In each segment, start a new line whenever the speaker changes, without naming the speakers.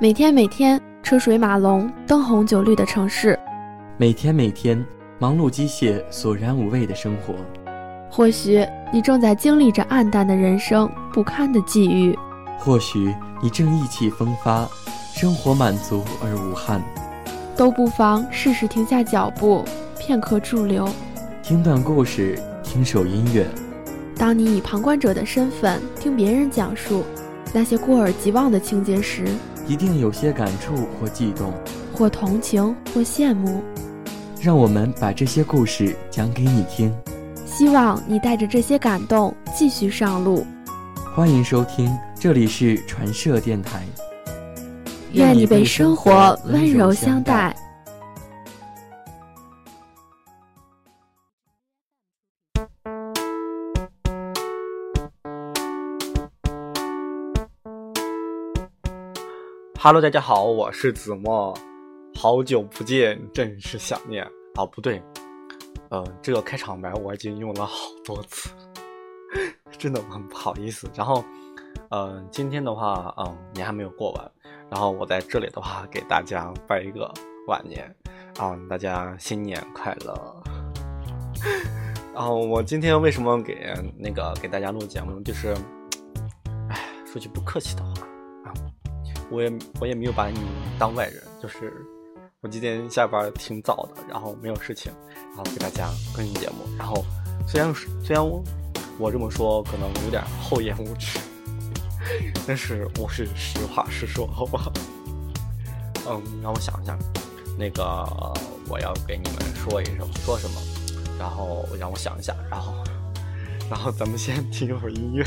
每天每天车水马龙、灯红酒绿的城市，
每天每天忙碌机械、索然无味的生活。
或许你正在经历着暗淡的人生、不堪的际遇；
或许你正意气风发，生活满足而无憾。
都不妨试试停下脚步，片刻驻留，
听段故事，听首音乐。
当你以旁观者的身份听别人讲述那些过耳即忘的情节时，
一定有些感触或悸动，
或同情或羡慕。
让我们把这些故事讲给你听，
希望你带着这些感动继续上路。
欢迎收听，这里是传社电台。
愿你被生活温柔相待。
Hello，大家好，我是子墨，好久不见，真是想念啊！不对，呃，这个开场白我已经用了好多次，真的很不好意思。然后，呃，今天的话，嗯，年还没有过完。然后我在这里的话，给大家拜一个晚年，啊，大家新年快乐。然后我今天为什么给那个给大家录节目，就是，哎，说句不客气的话，我也我也没有把你当外人，就是我今天下班挺早的，然后没有事情，然后给大家更新节目。然后虽然虽然我我这么说可能有点厚颜无耻。但是我是实话实说，好不好？嗯，让我想一下，那个我要给你们说一声说什么，然后让我想一下，然后，然后咱们先 听一会儿音乐。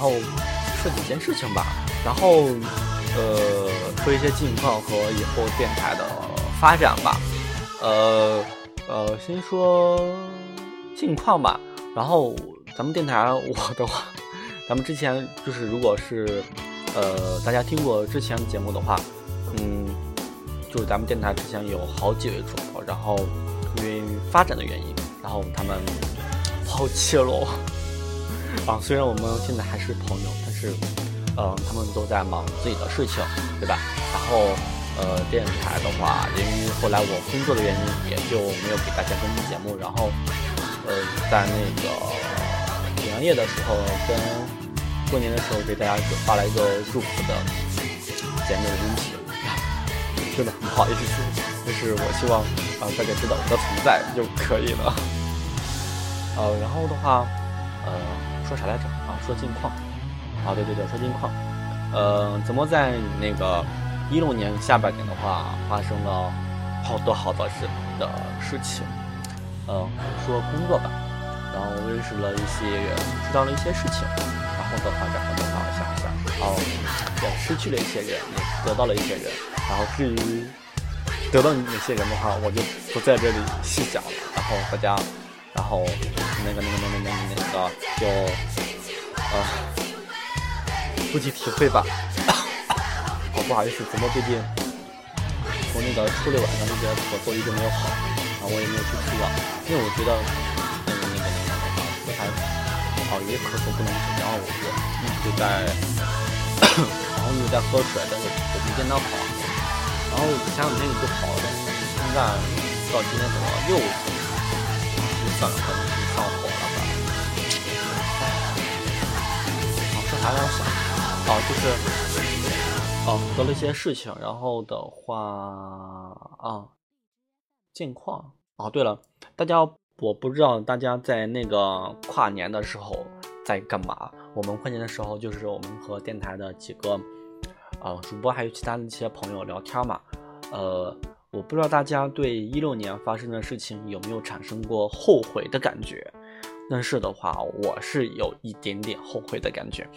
然后。说几件事情吧，然后，呃，说一些近况和以后电台的发展吧，呃，呃，先说近况吧。然后咱们电台，我的话，咱们之前就是，如果是，呃，大家听过之前节目的话，嗯，就是咱们电台之前有好几位主播，然后因为发展的原因，然后他们抛弃了我。啊，虽然我们现在还是朋友。但是，嗯，他们都在忙自己的事情，对吧？然后，呃，电台的话，由于后来我工作的原因，也就没有给大家更新节目。然后，呃，在那个平安夜的时候，跟过年的时候，给大家发了一个祝福的节目的音频，真的很不好意思，但是我希望啊大家知道我的存在就可以了。呃，然后的话，呃，说啥来着？啊，说近况。啊，对对对，说近况，呃，怎么在那个一六年下半年的话，发生了好多好多事的事情，嗯，说工作吧，然后认识了一些人，知道了一些事情，然后的话，然后的话，想一想，然后也失去了一些人，也得到了一些人，然后至于得到哪些人的话，我就不在这里细讲了，然后大家，后那个那个那个那个那个就，呃。自己体会吧。好不好意思，怎么最近从那个初六晚上那边咳嗽一直没有好，然后我也没有去吃药，因为我觉得那个那个那个那个不太好，也咳嗽不能止，然后我就一直在，然后一直在喝水，但是我没见到好。然后前两天就好了，但是现在到今天怎么又算了，可能是上火了吧。唉，好，说啥来着？啊，就是，哦，得了一些事情，然后的话啊，近况哦，对了，大家我不知道大家在那个跨年的时候在干嘛？我们跨年的时候就是我们和电台的几个呃主播还有其他的一些朋友聊天嘛，呃，我不知道大家对一六年发生的事情有没有产生过后悔的感觉？但是的话，我是有一点点后悔的感觉。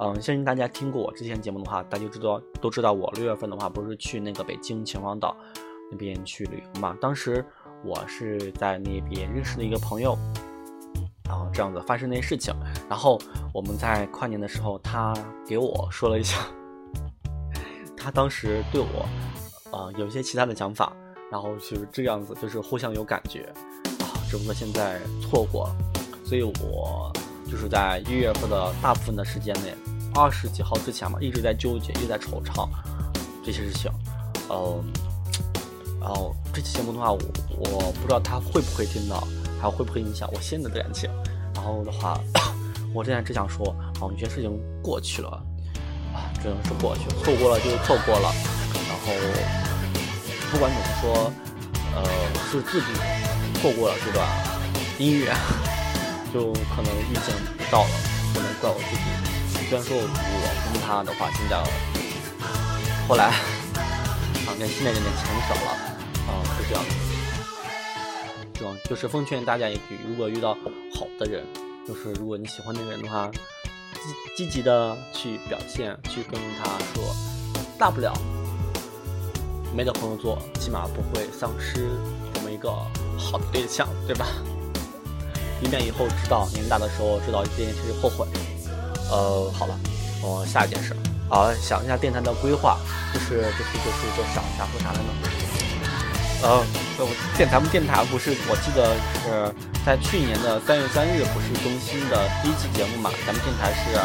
嗯，相信大家听过我之前节目的话，大家知道都知道我六月份的话不是去那个北京秦皇岛那边去旅游嘛？当时我是在那边认识的一个朋友，然后这样子发生那些事情，然后我们在跨年的时候，他给我说了一下 他当时对我，呃，有一些其他的想法，然后就是这样子，就是互相有感觉，啊，只不过现在错过了，所以我就是在一月份的大部分的时间内，二十几号之前嘛，一直在纠结，一直在惆怅这些事情，嗯，然后这期节目的话，我我不知道他会不会听到，还会不会影响我现在的感情，然后的话，我现在只想说，啊，有些事情过去了。啊，只能是过去，错过了就错过了。然后不管怎么说，呃，是自己错过了这段姻缘，就可能遇见不到了，不能怪我自己。虽然说我跟他的话，现在后来啊跟现在有点钱少了，啊是这样的。这种就是奉劝大家一句，如果遇到好的人，就是如果你喜欢那个人的话。积积极的去表现，去跟他说，大不了没得朋友做，起码不会丧失这么一个好的对象，对吧？以免以后知道年龄大的时候知道这件事后悔。呃，好了，我下一件事，好想一下电台的规划，就是就是就是就想一下说啥来呢？呃，电台不电台不是，我记得是。在去年的三月三日不是更新的第一期节目嘛？咱们电台是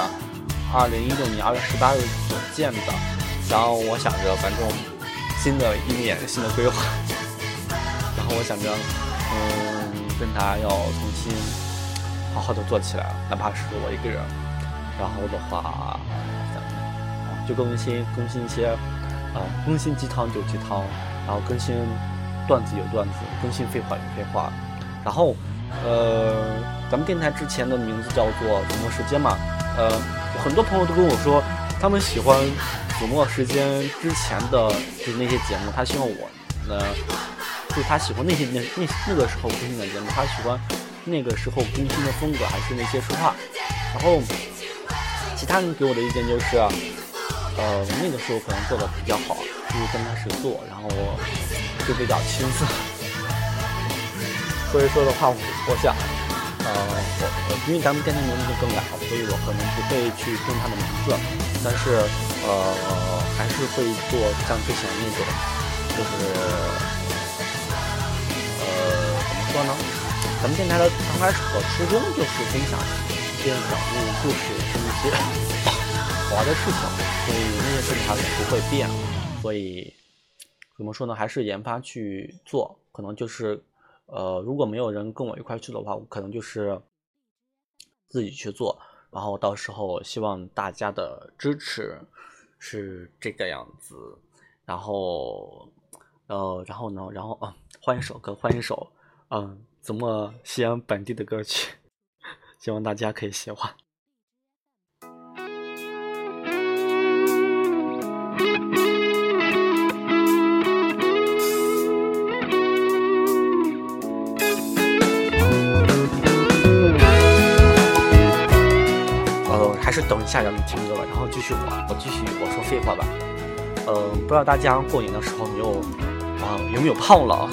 二零一六年二月十八日所建的。然后我想着，反正新的一年新的规划。然后我想着，嗯，跟他要重新好好的做起来，哪怕是我一个人。然后的话，就更新更新一些，啊，更新鸡汤就鸡汤，然后更新段子有段子，更新废话有废话，然后。呃，咱们电台之前的名字叫做子墨时间嘛。呃，很多朋友都跟我说，他们喜欢子墨时间之前的，就是那些节目。他希望我呢，就是他喜欢那些那那那个时候更新的节目。他喜欢那个时候更新的风格，还是那些说话。然后其他人给我的意见就是，呃，那个时候可能做的比较好，就是刚开始做，然后就比较青涩。所以说的话，我我想，呃，我因为咱们电台名字更改了，所以我可能不会去更他的名字，但是呃，还是会做像之前那种，就是呃，怎么说呢？咱们电台的刚开始的初衷就是分享一些人物故事，是一些好玩的事情，所以那些事情还是不会变。所以怎么说呢？还是研发去做，可能就是。呃，如果没有人跟我一块去的话，我可能就是自己去做。然后到时候希望大家的支持是这个样子。然后，呃，然后呢，然后啊，换一首歌，换一首，嗯，怎么西安本地的歌曲？希望大家可以喜欢。还是等一下，咱们听，继续我，我继续我说废话吧。呃，不知道大家过年的时候有啊有没有胖了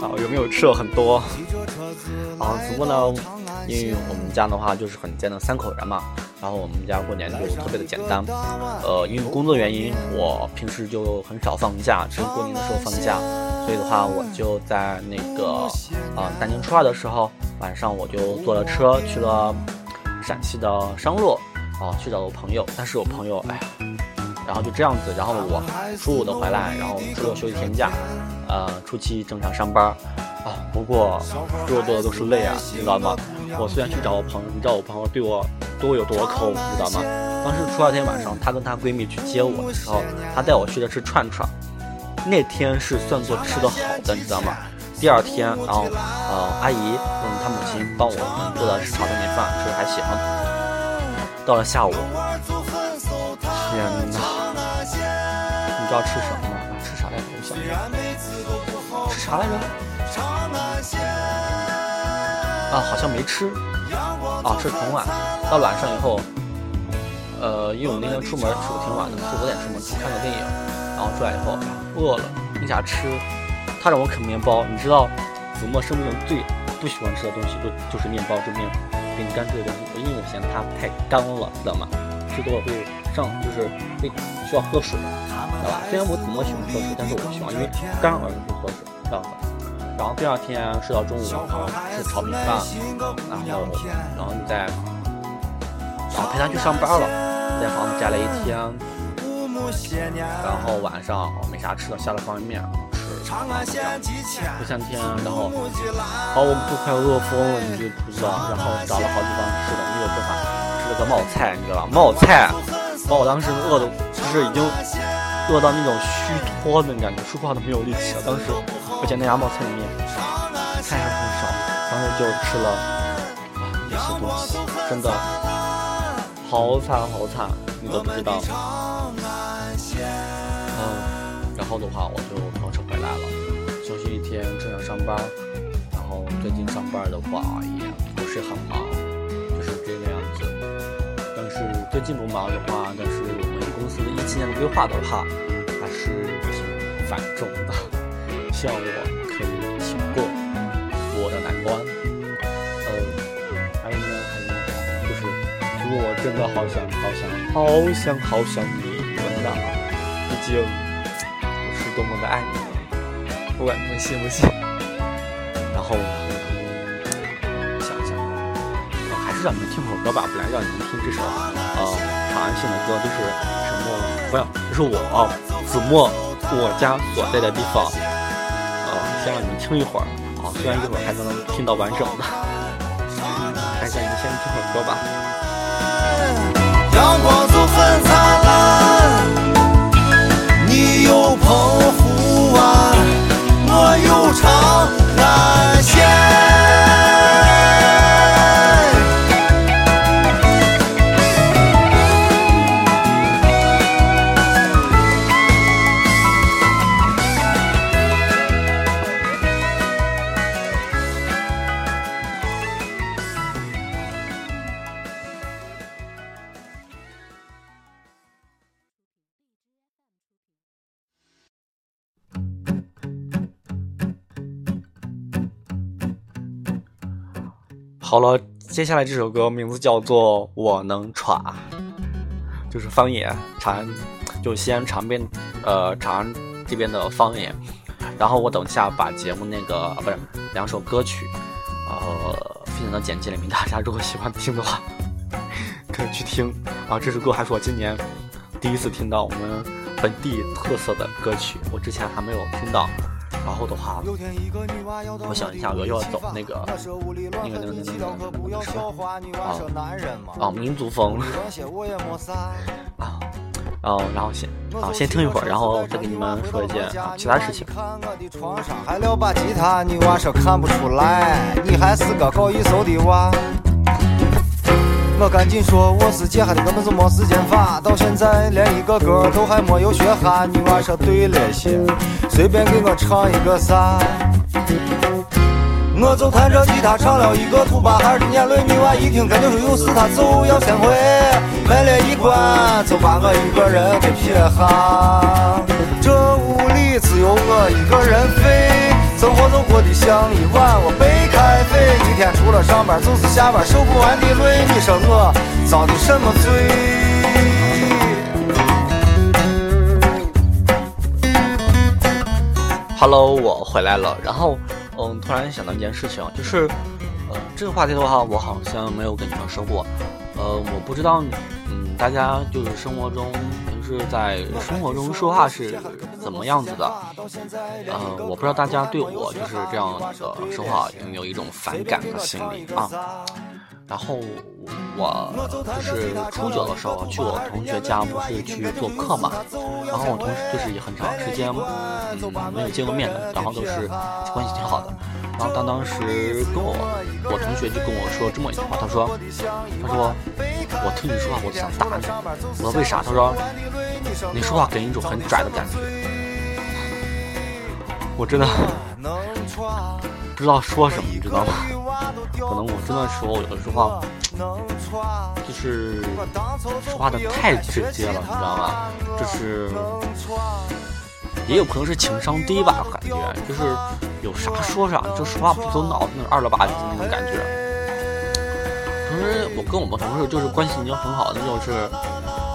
啊？有没有吃了很多啊？不过呢，因为我们家的话就是很简单，三口人嘛。然后我们家过年就特别的简单。呃，因为工作原因，我平时就很少放假，只有过年的时候放假。所以的话，我就在那个啊大年初二的时候晚上，我就坐了车去了陕西的商洛。哦，去找我朋友，但是我朋友，哎呀，然后就这样子，然后我初五的回来，然后初六休一天假，呃，初七正常上班，啊，不过多多的都是泪啊，你知道吗？我虽然去找我朋友，你知道我朋友对我对我有多抠，你知道吗？当时初二天晚上，她跟她闺蜜去接我的时候，她带我去的吃串串，那天是算作吃的好的，你知道吗？第二天，然后呃，阿姨跟她母亲帮我们做的炒的米饭，吃的还行。到了下午，天哪！你知道吃什么吗？吃啥来着？我想吃啥来着？啊，好像没吃。啊，吃挺晚。到晚上以后，呃，因为我们那天出门出的挺晚的，四五点出门看个电影，然后出来以后饿了，没啥吃。他让我啃面包，你知道，子墨生命中最不喜欢吃的东西就就是面包，就面。给你干脆的东西，因为我嫌它太干了，知道吗？吃多了会上，就是会需要喝水，知道吧？虽然我怎么喜欢喝水，但是我不喜欢，因为干而不喝水，这样的。然后第二天睡到中午，然后吃炒米饭，然后然后你再，然后陪他去上班了，在房子待了一天，然后晚上没啥吃的，下了方便面吃，第三天，然后，好，我都快饿疯了，你就不知道，然后找了好地方吃的，没有做法，吃了个冒菜，你知道吧？冒菜，把我当时饿的，就是已经饿到那种虚脱的感觉，说话都没有力气了。当时，而且那家冒菜里面菜还很少，当时就吃了啊那些东西，真的好惨好惨，你都不知道。嗯，然后的话我就上班。然后最近上班的话也不是很忙，就是这个样子。但是最近不忙的话，但是我们公司的一七年的规划的话，还是挺繁重的，希望我可以挺过我的难关。嗯，还有呢，还有呢，就是如果我真的好想好想好想好想你，真的，毕竟我是多么的爱你，不管你们信不信。然后，想一想，呃，还是让你们听会儿歌吧，本来让你们听这首呃长安县的歌，就是什么不要，就是我子墨我家所在的地方，呃，先让你们听一会儿啊，虽然一会儿还能听到完整的，还是让你们先听会儿歌吧。
阳光总很灿烂，你有澎湖湾，我有长安
好了，接下来这首歌名字叫做《我能耍》，就是方言，长安，就西安长边，呃，长安这边的方言。然后我等一下把节目那个不是两首歌曲，呃，分享到简介里面，大家如果喜欢听的话，可以去听。啊，这首歌还是我今年第一次听到我们本地特色的歌曲，我之前还没有听到。然后的话，我想一下，我又要走那个那个那个那个那个什么啊啊民族风啊，然后然后先啊先听一会儿，然后再给你们说一件啊其他事情。
看个的床上还撂把吉他，你娃说看不出来，你还是个搞艺术的娃。我赶紧说我是姐，还的根本就没时间发，到现在连一个歌都还没有学哈。你娃说对了些，随便给我唱一个啥。我就弹着吉他唱了一个土巴孩的眼泪，女娃一听感觉说有事，她就要先回，门了一关就把我一个人给撇下。这屋里只有我一个人飞，生活就过得像，一除了上班就是下班，受不完的累，你说我遭的什么罪
？Hello，我回来了。然后，嗯，突然想到一件事情，就是，呃，这个话题的话，我好像没有跟你们说过。呃，我不知道，嗯，大家就是生活中，平时在生活中说话是怎么样子的？呃，我不知道大家对我就是这样的说话有没有一种反感的心理啊？然后我就是初九的时候去我同学家，不是去做客嘛，然后我同学就是也很长时间嗯没有见过面的，然后都是关系挺好的。然后他当时跟我，我同学就跟我说这么一句话，他说，他说我听你说话我就想打你。我说为啥？他说你说话给人一种很拽的感觉。我真的不知道说什么，你知道吗？可能我真的说，有的时候就是说话的太直接了，你知道吗？就是也有可能是情商低吧，感觉就是有啥说啥，就说话不走脑子，那种二了吧唧那种感觉。同时，我跟我们同事就是关系已经很好的，就是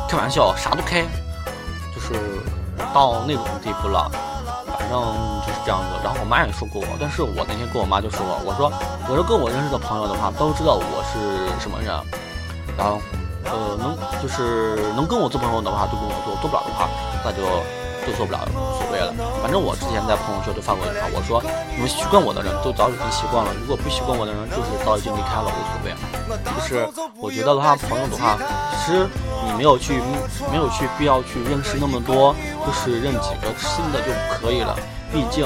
开玩笑啥都开，就是到那种地步了。反正就是这样子。然后我妈也说过我，但是我那天跟我妈就说我，我说我说跟我认识的朋友的话都知道我是什么人，然后呃能就是能跟我做朋友的话就跟我做，做不了的话那就。就做不了，无所谓了。反正我之前在朋友圈就发过一句话，我说你们习惯我的人都早已经习惯了，如果不习惯我的人，就是早已经离开了，无所谓。就是我觉得的话，朋友的话，其实你没有去，没有去必要去认识那么多，就是认几个新的就可以了。毕竟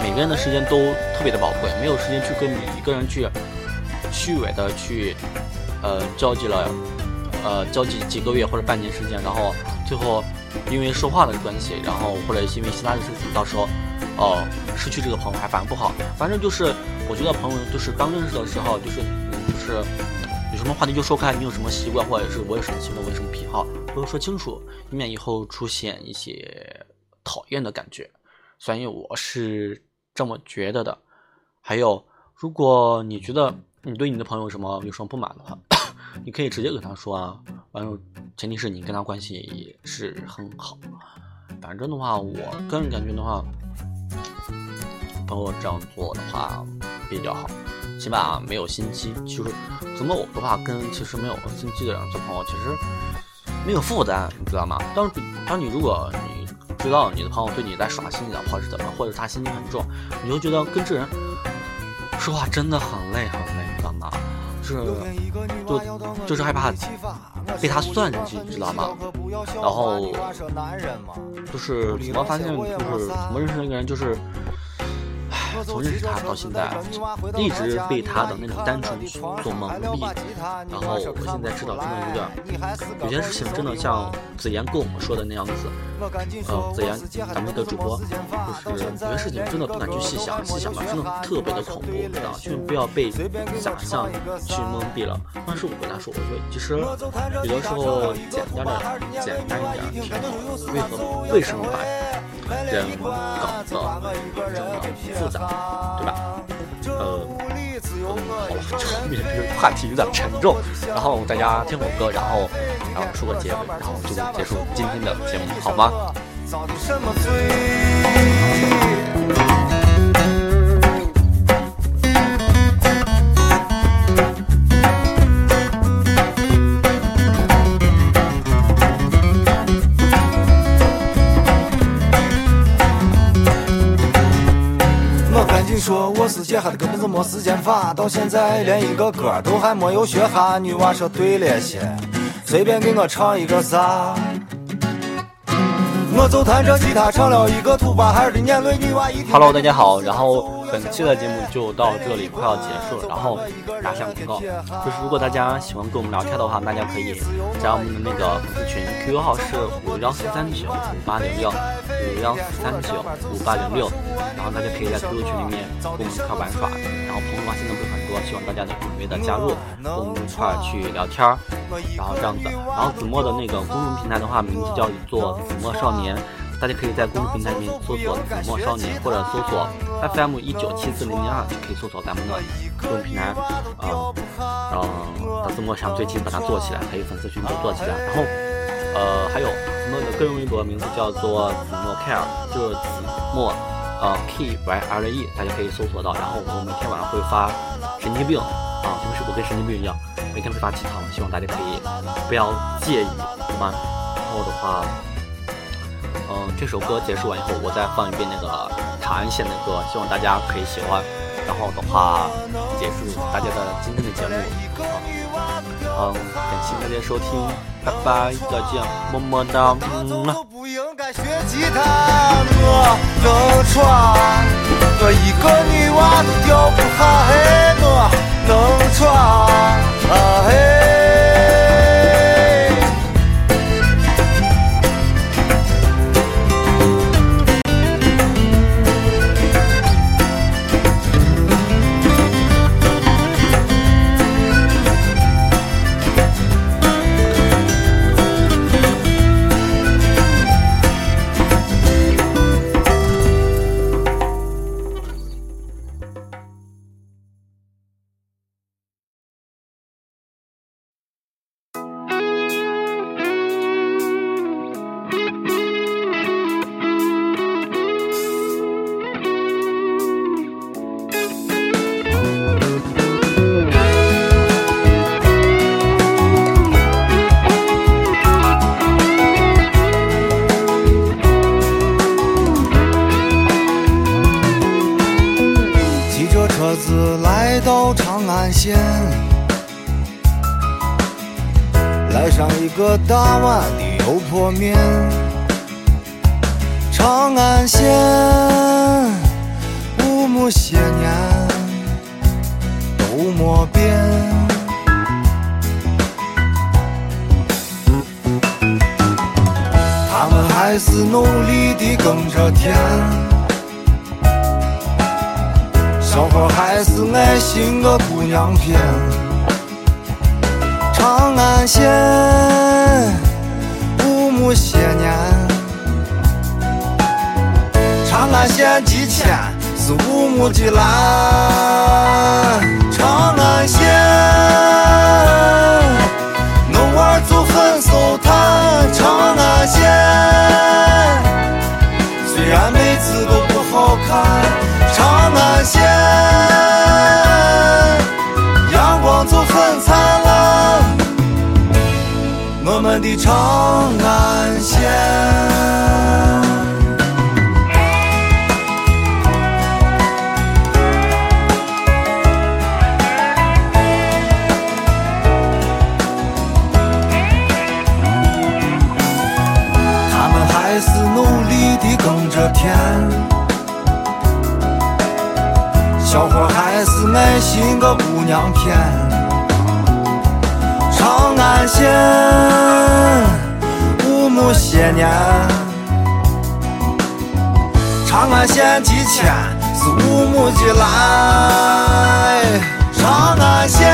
每个人的时间都特别的宝贵，没有时间去跟每一个人去虚伪的去呃交际了，呃交际几个月或者半年时间，然后最后。因为说话的关系，然后或者是因为其他的事情，到时候，哦，失去这个朋友还反而不好。反正就是，我觉得朋友就是刚认识的时候，就是就是什么话题就说开，你有什么习惯或者是我有什么习惯，我有什么癖好，都说清楚，以免以后出现一些讨厌的感觉。所以我是这么觉得的。还有，如果你觉得你对你的朋友什么有什么不满的话，你可以直接跟他说啊，完了，前提是你跟他关系也是很好。反正的话，我个人感觉的话，朋友这样做的话比较好，起码没有心机。就是怎么我的话，跟其实没有心机的人做朋友，其实没有负担，你知道吗？当当你如果你知道你的朋友对你在耍心眼，或者是怎么，或者他心机很重，你就觉得跟这人说话真的很累很累，你知道吗？是，就就是害怕被他算计，知道吗？然后就是怎么发现，就是怎么认识那个人，就是。从认识他到现在，一直被他的那种单纯所蒙蔽。然后我现在知道，真的有点，有些事情真的像子言跟我们说的那样子。呃，子言，咱们的主播，就是有些事情真的不敢去细想，细想吧，真的特别的恐怖，知道千万不要被假象去蒙蔽了。但是我跟他说，我说其实有的时候简单的、简单一点挺好的。为何？为什么把人搞得这么复杂？对吧？呃，好了，后面这个话题有点沉重，然后大家听会歌，然后然后说个结尾，然后就结束今天的节目，好吗？
说我是杰哈的，根本就没时间发，到现在连一个歌都还没有学哈。女娃说对了些，随便给我唱一个啥。我就弹着吉他唱了一个土巴孩儿的眼泪。女娃一听。
Hello，大家好，然后。本期的节目就到这里，快要结束了。然后打响广告，就是如果大家喜欢跟我们聊天的话，大家可以加我们的那个粉丝群，QQ 号是五幺四三九五八零六五幺四三九五八零六。然后大家可以在 QQ 群里面跟我们一块玩耍。然后朋友的话现在不是很多，希望大家能踊跃的加入，跟我们一块去聊天。然后这样子，然后子墨的那个公众平台的话，名字叫做子墨少年。大家可以在公众平台里面搜索“子墨少年”或者搜索 FM 一九七四零零二，就可以搜索咱们的公众平台。啊，然后到子墨想最近把它做起来，还有粉丝群都做起来。然后，呃，还有子墨的个人微博名字叫做子墨 care，就是子墨呃 K Y R E，大家可以搜索到。然后我每天晚上会发神经病啊，就是我跟神经病一样，每天会发鸡汤，希望大家可以不要介意，好吗？然后的话。嗯，这首歌结束完以后，我再放一遍那个长安县的歌，希望大家可以喜欢。然后的话，结束大家的今天的节目。嗯，感谢大家收听，拜拜，再见，么么哒，嗯
不应该学吉他，我，我一个女娃不下，我能，啊嘿。到长安县，来上一个大碗的油泼面。长安县，五亩些年都没变。他们还是努力地耕着田。小伙还是爱心个姑娘片，长安县五亩些年，长安县几千是五亩的蓝，长安县弄娃就很手谈，长安县。线阳光就很灿烂，我们的长安县。爱心个姑娘片，长安县五亩些年，长安县几千是五亩的来，长安县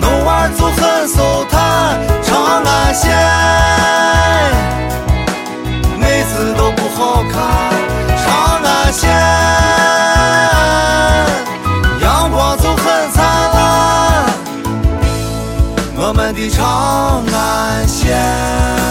弄娃就很手谈，长安县妹子都不好看。长安县长安县。